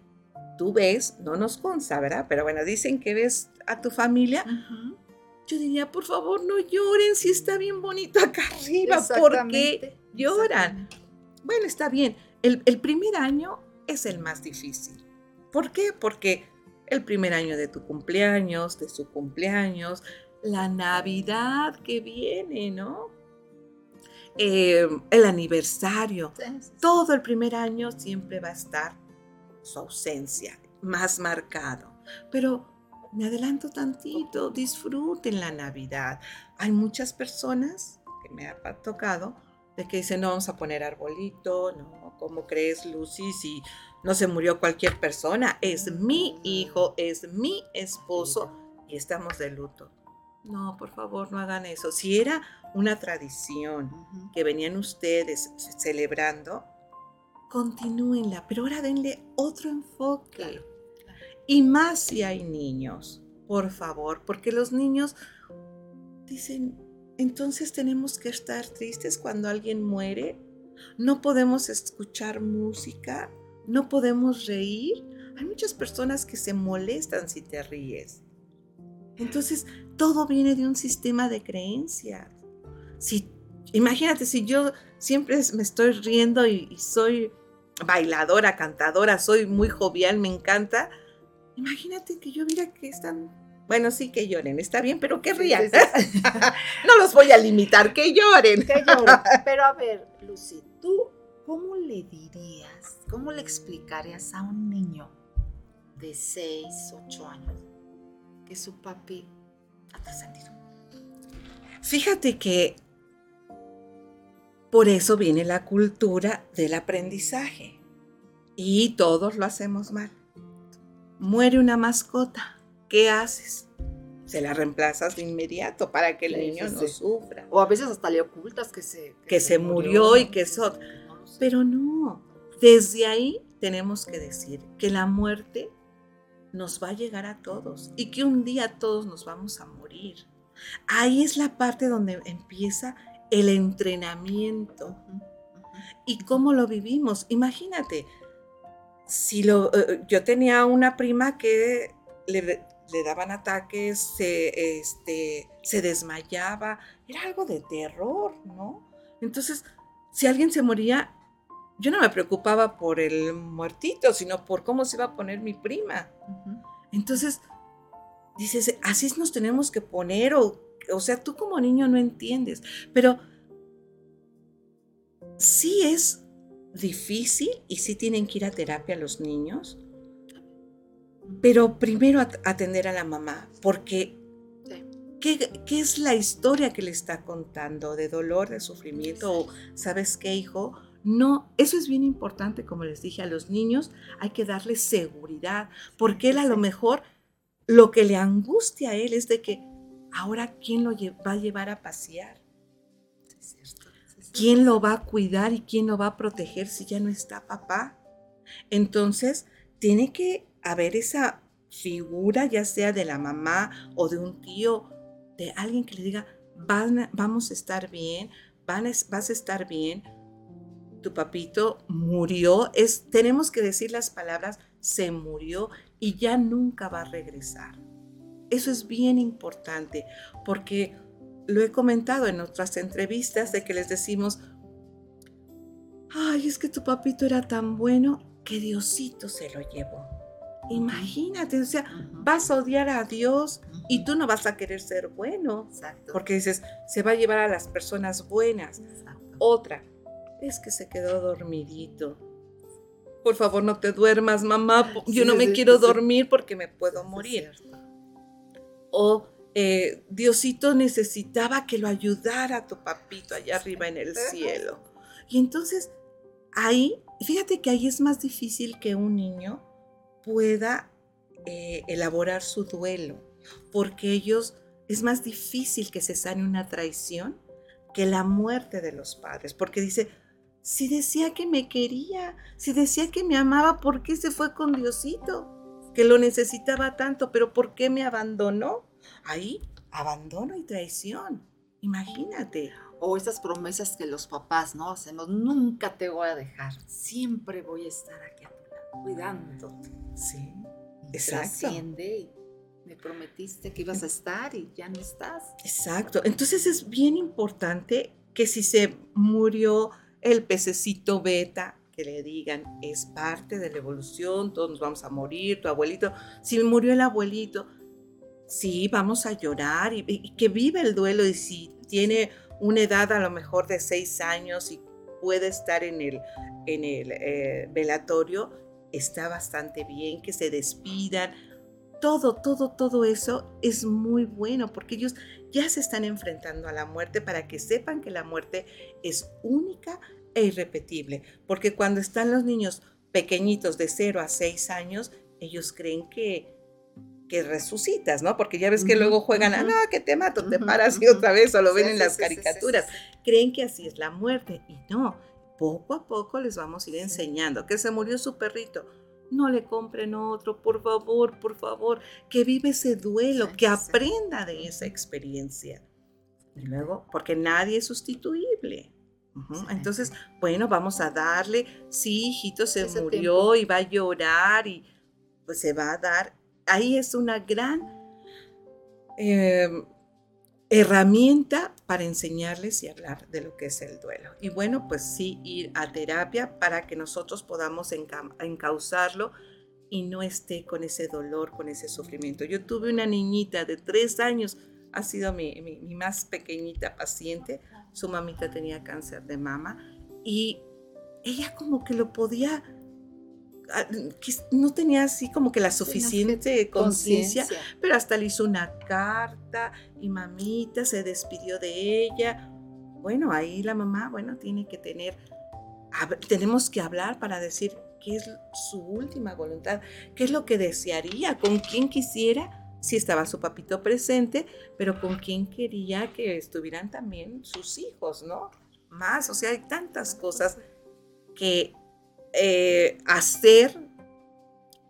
C: tú ves, no nos consta, ¿verdad? Pero bueno, dicen que ves a tu familia, yo diría, por favor, no lloren si está bien bonito acá arriba, porque lloran? Bueno, está bien, el, el primer año es el más difícil. ¿Por qué? Porque el primer año de tu cumpleaños, de su cumpleaños, la Navidad que viene, ¿no? Eh, el aniversario, todo el primer año siempre va a estar su ausencia más marcado. Pero me adelanto tantito, disfruten la Navidad. Hay muchas personas que me ha tocado de que dicen, no vamos a poner arbolito, no, ¿cómo crees, Lucy? Si no se murió cualquier persona, es mi hijo, es mi esposo y estamos de luto no, por favor, no hagan eso. Si era una tradición que venían ustedes celebrando, continúenla, pero ahora denle otro enfoque. Y más si hay niños, por favor, porque los niños dicen, entonces tenemos que estar tristes cuando alguien muere, no podemos escuchar música, no podemos reír. Hay muchas personas que se molestan si te ríes. Entonces, todo viene de un sistema de creencias. Si, imagínate, si yo siempre me estoy riendo y, soy bailadora, cantadora, soy muy jovial, me encanta, imagínate que yo viera que están bueno, sí que lloren, está bien, pero que rían. no los voy a limitar, que lloren.
B: Que lloren. Pero a ver, Lucy, ¿tú cómo le dirías, cómo le explicarías a un niño de 6, 8 años que su papi ha trascendido?
C: Fíjate que por eso viene la cultura del aprendizaje. Y todos lo hacemos mal. Muere una mascota ¿qué haces? Se la reemplazas de inmediato para que el niño no sufra.
B: O a veces hasta le ocultas que se...
C: Que, se, murió, y que eso... Pero no, desde ahí tenemos que decir que la muerte nos va a llegar a todos y que un día todos nos vamos a morir. Ahí es la parte donde empieza el entrenamiento. ¿Y cómo lo vivimos? Imagínate, si lo, eh, yo tenía una prima que le, le daban ataques, se, este, se desmayaba, era algo de terror, ¿no? Entonces, si alguien se moría, yo no me preocupaba por el muertito, sino por cómo se iba a poner mi prima. Entonces, dices, así nos tenemos que poner, o, o sea, tú como niño no entiendes, pero sí es difícil y sí tienen que ir a terapia los niños, pero primero atender a la mamá, porque ¿qué, es la historia que le está contando? ¿De dolor, de sufrimiento? ¿O sabes qué, hijo? No, eso es bien importante, como les dije a los niños, hay que darles seguridad, porque él a lo mejor lo que le angustia a él es de que ahora quién lo va a llevar a pasear. ¿Quién lo va a cuidar y quién lo va a proteger si ya no está papá? Entonces, tiene que haber esa figura, ya sea de la mamá o de un tío, de alguien que le diga, vamos a estar bien, vas a estar bien, tu papito murió, es, tenemos que decir las palabras, se murió y ya nunca va a regresar. Eso es bien importante porque lo he comentado en otras entrevistas de que les decimos, ay, es que tu papito era tan bueno que Diosito se lo llevó. Imagínate, o sea, vas a odiar a Dios y tú no vas a querer ser bueno. Porque dices, se va a llevar a las personas buenas. Otra, es que se quedó dormidito. Por favor, no te duermas, mamá. Yo no me quiero dormir porque me puedo morir. O eh, Diosito necesitaba que lo ayudara tu papito allá arriba en el cielo. Y entonces ahí, fíjate que ahí es más difícil que un niño pueda eh, elaborar su duelo, porque ellos es más difícil que se sane una traición que la muerte de los padres, porque dice, si decía que me quería, si decía que me amaba, ¿por qué se fue con Diosito? Que lo necesitaba tanto, pero ¿por qué me abandonó? Ahí, abandono y traición. Imagínate.
B: O esas promesas que los papás no hacemos, nunca te voy a dejar, siempre voy a estar aquí a tu lado, cuidándote.
C: Sí,
B: exacto. y me prometiste que ibas a estar y ya no estás.
C: Exacto. Entonces es bien importante que si se murió el pececito beta, que le digan, es parte de la evolución, todos nos vamos a morir, tu abuelito, si murió el abuelito, sí, vamos a llorar y, que vive el duelo y si tiene una edad a lo mejor de seis años y puede estar en el, en el eh, velatorio, está bastante bien, que se despidan. Todo, todo, todo eso es muy bueno porque ellos ya se están enfrentando a la muerte para que sepan que la muerte es única e irrepetible. Porque cuando están los niños pequeñitos de 0 a 6 años, ellos creen que, que resucitas, ¿no? Porque ya ves que luego juegan a, no, que te mato, te paras y otra vez, o lo ven en las caricaturas. Creen que así es la muerte y no, poco a poco les vamos a ir enseñando que se murió su perrito. No le compren otro, por favor, por favor, que vive ese duelo, que aprenda de esa experiencia. Y luego, porque nadie es sustituible. Entonces, bueno, vamos a darle, sí, hijito se murió y va a llorar y pues se va a dar. Ahí es una gran em, herramienta para enseñarles y hablar de lo que es el duelo. Y bueno, pues sí, ir a terapia para que nosotros podamos encauzarlo y no esté con ese dolor, con ese sufrimiento. Yo tuve una niñita de tres años, ha sido mi, mi más pequeñita paciente, su mamita tenía cáncer de mama y ella como que lo podía no tenía así como que la suficiente conciencia, pero hasta le hizo una carta y mamita se despidió de ella. Bueno, ahí la mamá, bueno, tiene que tener, tenemos que hablar para decir qué es su última voluntad, qué es lo que desearía, con quién quisiera, si estaba su papito presente, pero con quién quería que estuvieran también sus hijos, ¿no? Más, o sea, hay tantas cosas que eh, hacer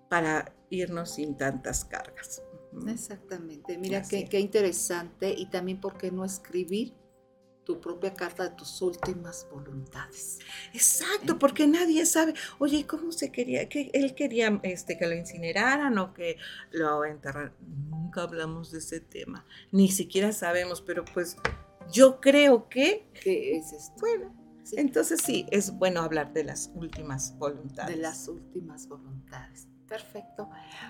C: para irnos sin tantas cargas.
B: Exactamente. Mira qué, qué, interesante y también por qué no escribir tu propia carta de tus últimas voluntades.
C: Exacto, porque nadie sabe, oye, ¿cómo se quería? que él quería este, que lo incineraran o que lo enterraran. Nunca hablamos de ese tema, ni siquiera sabemos, pero pues yo creo que...
B: ¿Qué es esto?
C: Bueno, entonces sí, es bueno hablar de las últimas voluntades.
B: De las últimas voluntades. Perfecto.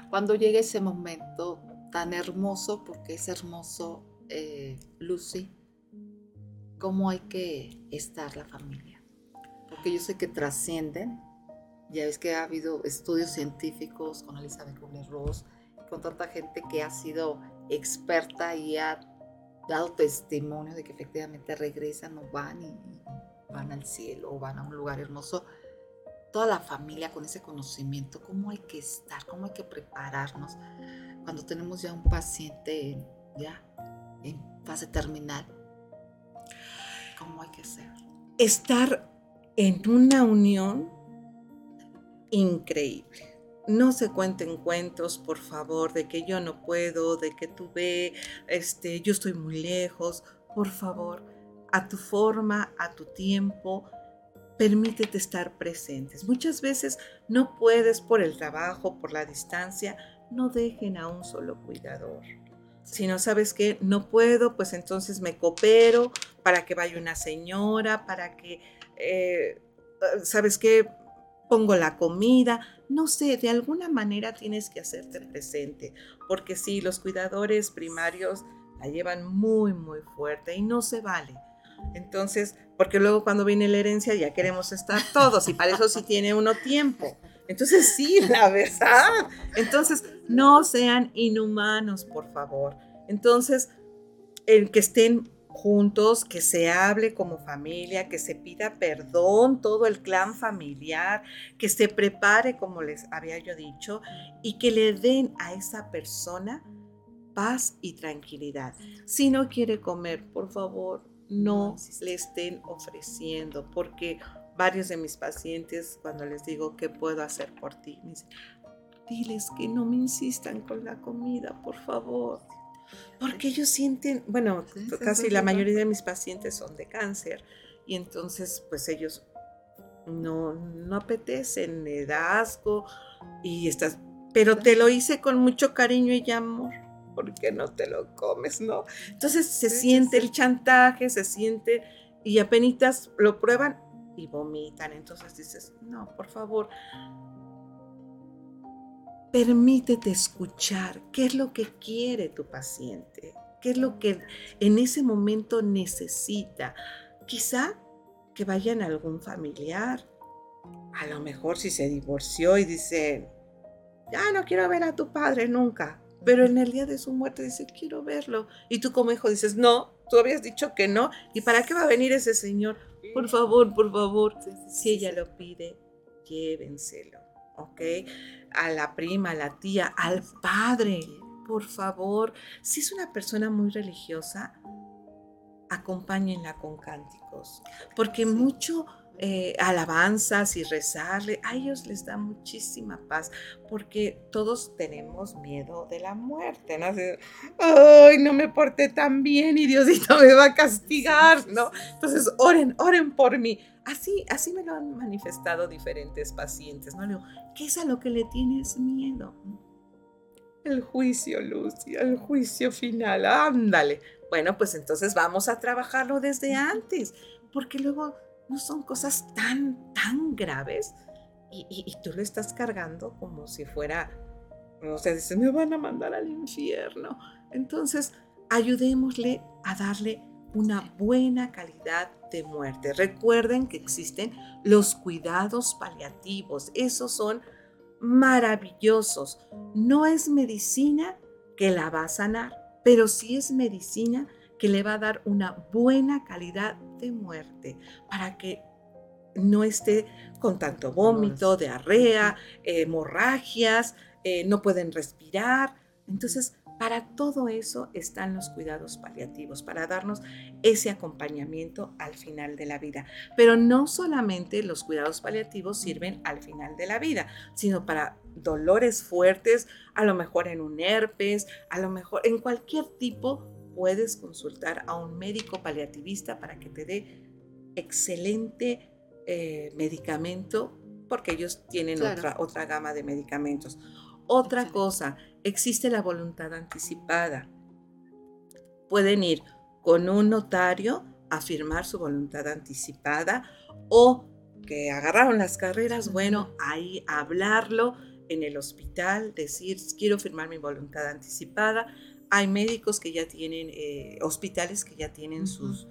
B: Cuando llegue ese momento tan hermoso, porque es hermoso, eh, Lucy, ¿cómo hay que estar la familia? Porque yo sé que trascienden. Ya ves que ha habido estudios científicos con Elizabeth Kubler-Ross, con tanta gente que ha sido experta y ha dado testimonio de que efectivamente regresan o van y, van al cielo o van a un lugar hermoso, toda la familia con ese conocimiento, cómo hay que estar, cómo hay que prepararnos cuando tenemos ya un paciente ya en fase terminal, cómo hay que ser.
C: Estar en una unión increíble. No se cuenten cuentos, por favor, de que yo no puedo, de que tú ve, este, yo estoy muy lejos. Por favor, a tu forma, a tu tiempo. Permítete estar presentes. Muchas veces no puedes por el trabajo, por la distancia, no dejen a un solo cuidador. Si no sabes que no puedo, pues entonces me coopero para que vaya una señora, para que, eh, ¿sabes qué? Pongo la comida. No sé, de alguna manera tienes que hacerte presente, porque sí, los cuidadores primarios la llevan muy, muy fuerte y no se vale. Entonces, porque luego cuando viene la herencia ya queremos estar todos y para eso sí tiene uno tiempo. Entonces, sí, la verdad. Entonces, no sean inhumanos, por favor. Entonces, el que estén juntos, que se hable como familia, que se pida perdón todo el clan familiar, que se prepare, como les había yo dicho, y que le den a esa persona paz y tranquilidad. Si no quiere comer, por favor, no le estén ofreciendo, porque varios de mis pacientes, cuando les digo qué puedo hacer por ti, me dicen, diles que no me insistan con la comida, por favor. Porque ellos sienten, bueno, casi la mayoría de mis pacientes son de cáncer y entonces pues ellos no, no apetecen, me da asco y estás, pero te lo hice con mucho cariño y amor. ¿Por qué no te lo comes, no? Entonces se siente el chantaje, se siente, y apenas lo prueban y vomitan. Entonces dices, no, por favor, permítete escuchar qué es lo que quiere tu paciente, qué es lo que en ese momento necesita. Quizá que vayan a algún familiar, a lo mejor si se divorció y dice, ya no quiero ver a tu padre nunca, pero en el día de su muerte dice, quiero verlo. Y tú como hijo dices, no, tú habías dicho que no. ¿Y para qué va a venir ese señor? Por favor, por favor. Si ella lo pide, llévenselo, ¿ok? A la prima, a la tía, al padre. por favor, si es una persona muy religiosa, acompáñenla con cánticos, porque mucho eh, alabanzas y rezarle, a ellos les da muchísima paz, porque todos tenemos miedo de la muerte, ¿no? Ay, no me porté tan bien y Diosito me va a castigar, ¿no? Entonces, oren, oren por mí. Así, así me lo han manifestado diferentes pacientes, ¿no? Le digo, ¿qué es a lo que le tienes miedo? El juicio, Lucia, el juicio final, ándale. Bueno, pues entonces vamos a trabajarlo desde antes, porque luego no son cosas tan, tan graves y, tú lo estás cargando como si fuera, o sea, dice, me van a mandar al infierno. Entonces, ayudémosle a darle una buena calidad de muerte. Recuerden que existen los cuidados paliativos, esos son maravillosos. No es medicina que la va a sanar, pero sí es medicina que le va a dar una buena calidad de muerte para que no esté con tanto vómito, diarrea, hemorragias, eh, no pueden respirar. Entonces, para todo eso están los cuidados paliativos, para darnos ese acompañamiento al final de la vida. Pero no solamente los cuidados paliativos sirven al final de la vida, sino para dolores fuertes, a lo mejor en un herpes, a lo mejor en cualquier tipo, puedes consultar a un médico paliativista para que te dé excelente eh, medicamento, porque ellos tienen otra, otra gama de medicamentos. Otra cosa, existe la voluntad anticipada. Pueden ir con un notario a firmar su voluntad anticipada o que agarraron las carreras, bueno, ahí hablarlo en el hospital, decir, quiero firmar mi voluntad anticipada. Hay médicos que ya tienen, eh, hospitales que ya tienen sus,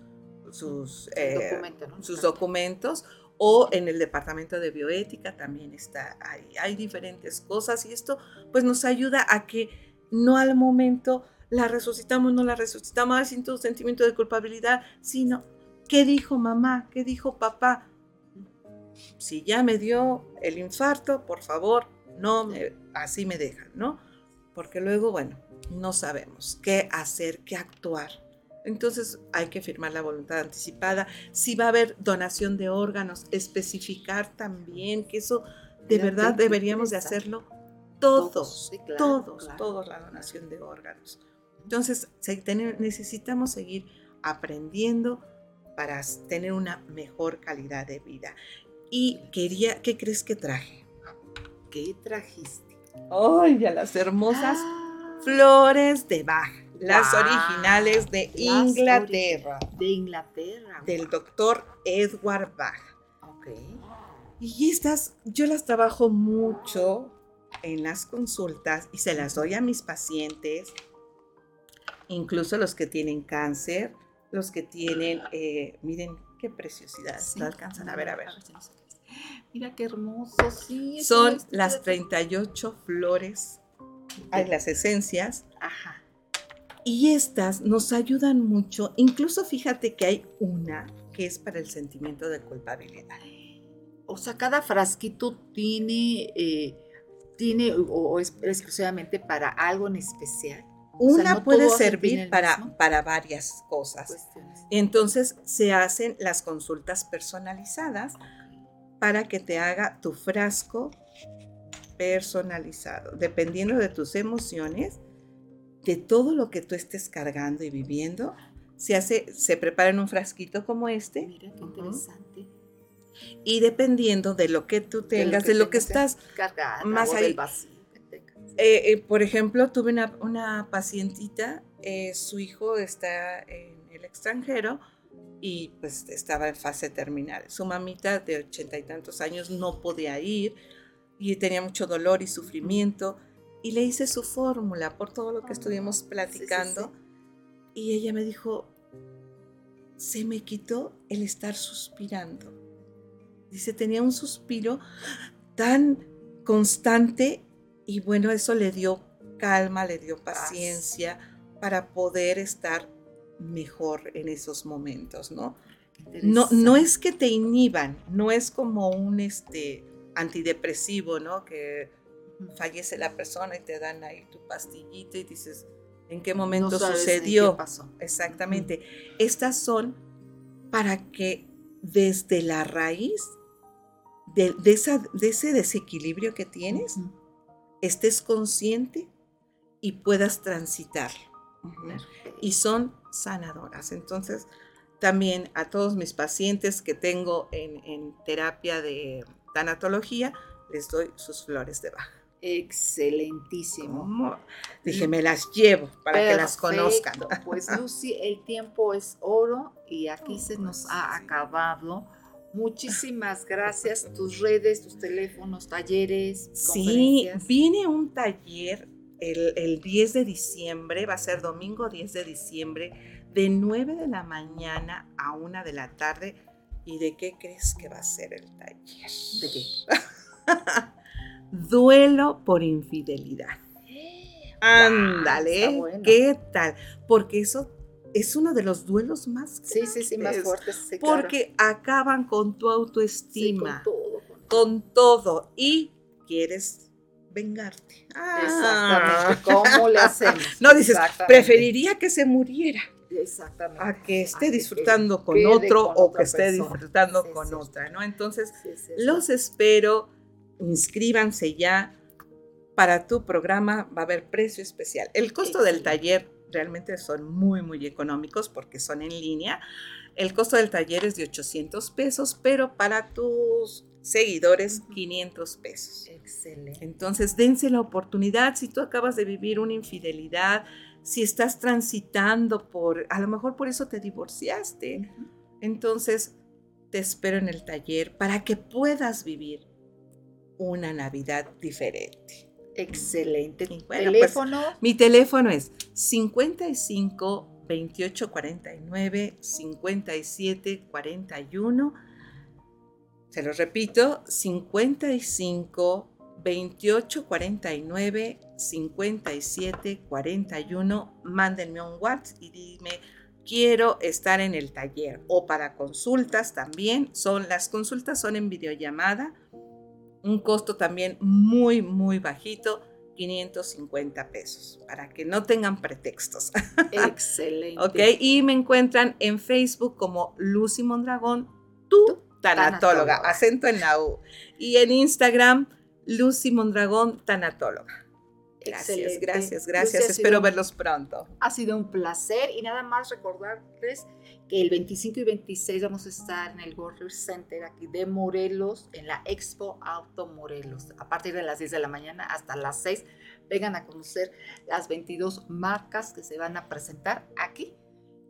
C: sus, eh, sus documentos o en el departamento de bioética también está ahí. Hay diferentes cosas y esto pues nos ayuda a que no al momento la resucitamos, no la resucitamos sin todo sentimiento de culpabilidad, sino ¿qué dijo mamá? ¿Qué dijo papá? Si ya me dio el infarto, por favor, no me, así me dejan, ¿no? Porque luego, bueno, no sabemos qué hacer, qué actuar. Entonces hay que firmar la voluntad anticipada. Si va a haber donación de órganos, especificar también que eso de verdad deberíamos de hacerlo todos, todos, todos, la donación de órganos. Entonces necesitamos seguir aprendiendo para tener una mejor calidad de vida. Y quería, ¿qué crees que traje?
B: ¿Qué trajiste?
C: ¡Ay, a las hermosas ah. Flores de Bach! Las originales de Inglaterra.
B: De Inglaterra.
C: Del doctor Edward Bach. Ok. Y estas yo las trabajo mucho en las consultas y se las doy a mis pacientes, incluso los que tienen cáncer, los que tienen, eh, miren qué preciosidad, no alcanzan a ver, a ver.
B: Mira qué hermoso, sí.
C: Son las 38 flores, hay las esencias. Ajá y estas nos ayudan mucho, incluso fíjate que hay una que es para el sentimiento de culpabilidad.
B: O sea, cada frasquito tiene, eh, tiene o, es exclusivamente para algo en especial.
C: Una puede servir para, para varias cosas. Entonces se hacen las consultas personalizadas para que te haga tu frasco personalizado, dependiendo de tus emociones de todo lo que tú estés cargando y viviendo, se hace, se prepara en un frasquito como este.
B: Mira qué interesante.
C: Y dependiendo de lo que tú tengas, de lo que, estás
B: cargando, más ahí.
C: Eh, eh, por ejemplo, tuve una, una pacientita, eh, su hijo está en el extranjero y pues estaba en fase terminal. Su mamita de ochenta y tantos años no podía ir y tenía mucho dolor y sufrimiento y le hice su fórmula por todo lo que estuvimos platicando. Y ella me dijo, se me quitó el estar suspirando. Dice, tenía un suspiro tan constante y bueno, eso le dio calma, le dio paciencia para poder estar mejor en esos momentos, ¿no? No, no es que te inhiban, no es como un este, antidepresivo, ¿no? Que fallece la persona y te dan ahí tu pastillita y dices, ¿en qué momento sucedió?
B: pasó.
C: Exactamente. Estas son para que desde la raíz de, esa, de ese desequilibrio que tienes, estés consciente y puedas transitarlo. Y son sanadoras. Entonces, también a todos mis pacientes que tengo en, terapia de tanatología, les doy sus flores de baja.
B: Excelentísimo.
C: Dije, me las llevo para que las conozcan.
B: Pues Lucy, el tiempo es oro y aquí se nos ha acabado. Muchísimas gracias. Tus redes, tus teléfonos, talleres.
C: Sí, viene un taller el, el 10 de diciembre, va a ser domingo 10 de diciembre, de 9 de la mañana a 1 de la tarde. ¿Y de qué crees que va a ser el taller?
B: ¿De qué?
C: Duelo por infidelidad. Ándale, ¿qué tal? Porque eso es uno de los duelos más
B: Sí, sí, sí, más fuertes.
C: porque acaban con tu autoestima.
B: con todo.
C: Con todo. Y quieres vengarte.
B: Exactamente. ¿Cómo le hacemos?
C: No dices, preferiría que se muriera.
B: Exactamente.
C: A que esté disfrutando con otro o que esté disfrutando con otra, ¿no? Entonces, los espero, inscríbanse ya. Para tu programa va a haber precio especial. El costo del taller realmente son muy, muy económicos porque son en línea. El costo del taller es de 800 pesos, pero para tus seguidores 500 pesos.
B: Excelente.
C: Entonces, dense la oportunidad. Si tú acabas de vivir una infidelidad, si estás transitando por, a lo mejor por eso te divorciaste, entonces te espero en el taller para que puedas vivir una Navidad diferente.
B: Excelente. Pues, ¿Teléfono?
C: mi teléfono es 55 28 49 57 41. Se lo repito, 55 28 49 57 41. Mándenme un WhatsApp y dime quiero estar en el taller o para consultas también. Son las consultas son en videollamada un costo también muy, muy bajito, 550 pesos, para que no tengan pretextos.
B: Excelente.
C: ok, y me encuentran en Facebook como Lucy Mondragón, tu tanatóloga, acento en la U. Y en Instagram, Lucy Mondragón, tanatóloga. Gracias, gracias, gracias. Espero verlos pronto.
B: Ha sido un placer y nada más recordarles que el 25 y 26 vamos a estar en el World Center aquí de Morelos, en la Expo Auto Morelos, a partir de las 10 de la mañana hasta las 6. Vengan a conocer las 22 marcas que se van a presentar aquí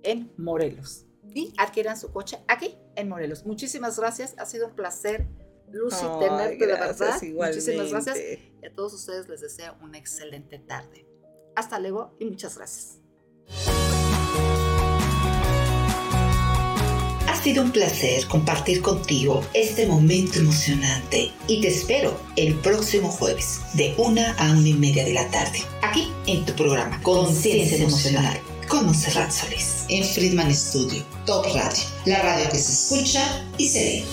B: en Morelos. Y adquieran su coche aquí en Morelos. Muchísimas gracias, ha sido un placer Lucy, tenerte de verdad. Muchísimas gracias. Y a todos ustedes les deseo una excelente tarde. Hasta luego y muchas gracias.
A: Ha sido un placer compartir contigo este momento emocionante y te espero el próximo jueves de una a una y media de la tarde, aquí en tu programa Conciencia Emocional con Monserrat Solís en Friedman Studio, Top Radio, la radio que se escucha y se ve.